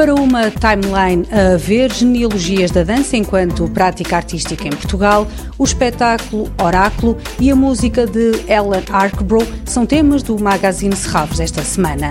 Para uma timeline a ver genealogias da dança enquanto prática artística em Portugal, o espetáculo Oráculo e a música de Ellen Arkbrough são temas do Magazine Serralves esta semana.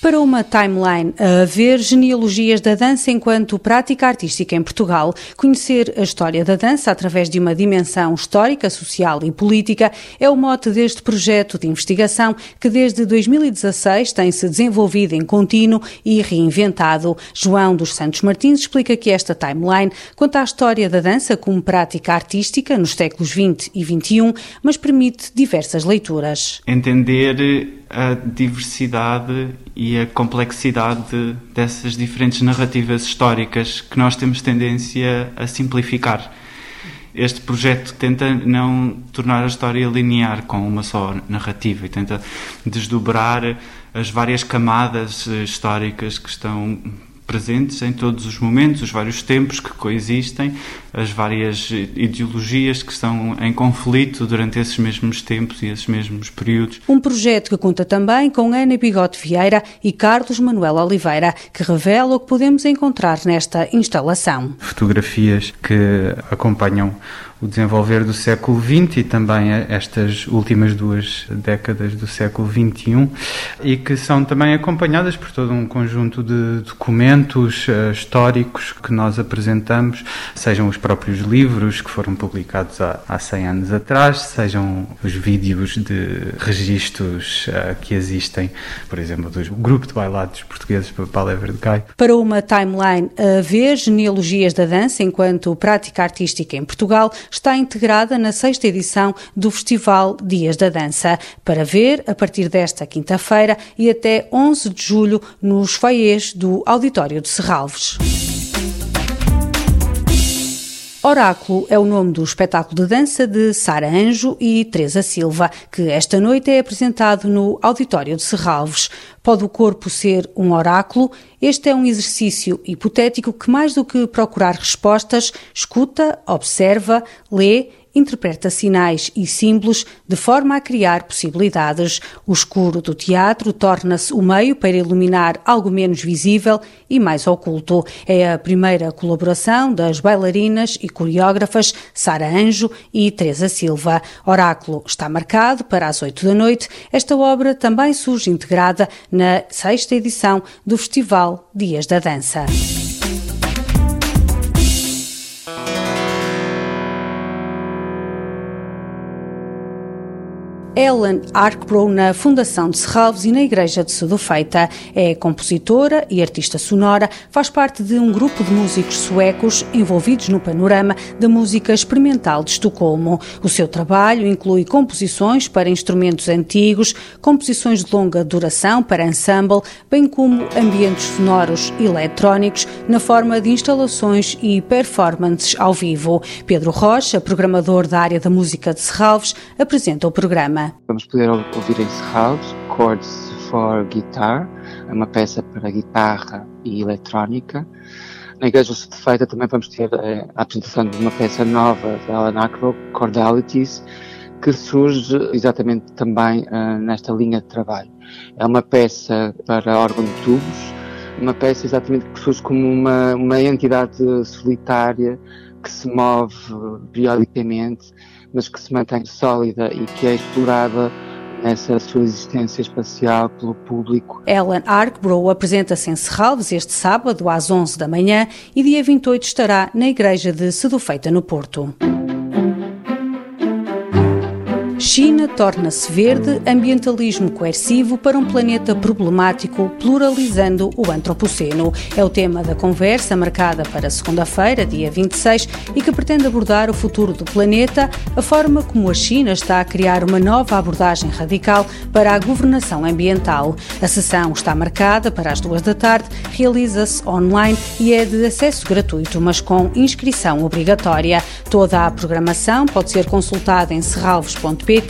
Para uma timeline a ver genealogias da dança enquanto prática artística em Portugal, conhecer a história da dança através de uma dimensão histórica, social e política é o mote deste projeto de investigação que desde 2016 tem se desenvolvido em contínuo e reinventado. João dos Santos Martins explica que esta timeline conta a história da dança como prática artística nos séculos 20 e 21, mas permite diversas leituras. Entender a diversidade e a complexidade dessas diferentes narrativas históricas que nós temos tendência a simplificar. Este projeto tenta não tornar a história linear com uma só narrativa e tenta desdobrar as várias camadas históricas que estão presentes em todos os momentos, os vários tempos que coexistem, as várias ideologias que estão em conflito durante esses mesmos tempos e esses mesmos períodos. Um projeto que conta também com Ana Bigote Vieira e Carlos Manuel Oliveira, que revela o que podemos encontrar nesta instalação. Fotografias que acompanham o desenvolver do século XX e também estas últimas duas décadas do século XXI e que são também acompanhadas por todo um conjunto de documentos uh, históricos que nós apresentamos, sejam os próprios livros que foram publicados há, há 100 anos atrás, sejam os vídeos de registros uh, que existem, por exemplo, do grupo de bailados portugueses para Everdegai. Para uma timeline a ver genealogias da dança enquanto prática artística em Portugal, está integrada na sexta edição do Festival Dias da Dança, para ver a partir desta quinta-feira e até 11 de julho nos foiês do Auditório de Serralves. Oráculo é o nome do espetáculo de dança de Sara Anjo e Teresa Silva, que esta noite é apresentado no Auditório de Serralves. Pode o corpo ser um oráculo? Este é um exercício hipotético que, mais do que procurar respostas, escuta, observa, lê interpreta sinais e símbolos de forma a criar possibilidades. O escuro do teatro torna-se o meio para iluminar algo menos visível e mais oculto. É a primeira colaboração das bailarinas e coreógrafas Sara Anjo e Teresa Silva. Oráculo está marcado para as oito da noite. Esta obra também surge integrada na sexta edição do Festival Dias da Dança. Ellen Arkbrough na Fundação de Serralves e na Igreja de Sedufeita. É compositora e artista sonora, faz parte de um grupo de músicos suecos envolvidos no panorama da música experimental de Estocolmo. O seu trabalho inclui composições para instrumentos antigos, composições de longa duração para ensemble, bem como ambientes sonoros eletrónicos na forma de instalações e performances ao vivo. Pedro Rocha, programador da área da música de Serralves, apresenta o programa. Vamos poder ouvir em Serralves Chords for Guitar, é uma peça para guitarra e eletrónica. Na Igreja Feita também vamos ter eh, a apresentação de uma peça nova da Alan Acro, Chordalities, que surge exatamente também uh, nesta linha de trabalho. É uma peça para órgão de tubos, uma peça exatamente que surge como uma, uma entidade solitária que se move periodicamente mas que se mantém sólida e que é explorada nessa sua existência espacial pelo público. Ellen Arkbrough apresenta-se em Serralves este sábado às 11 da manhã e dia 28 estará na Igreja de Sedufeita no Porto. China torna-se verde, ambientalismo coercivo para um planeta problemático, pluralizando o antropoceno. É o tema da conversa marcada para segunda-feira, dia 26, e que pretende abordar o futuro do planeta, a forma como a China está a criar uma nova abordagem radical para a governação ambiental. A sessão está marcada para as duas da tarde, realiza-se online e é de acesso gratuito, mas com inscrição obrigatória. Toda a programação pode ser consultada em serralvos.pt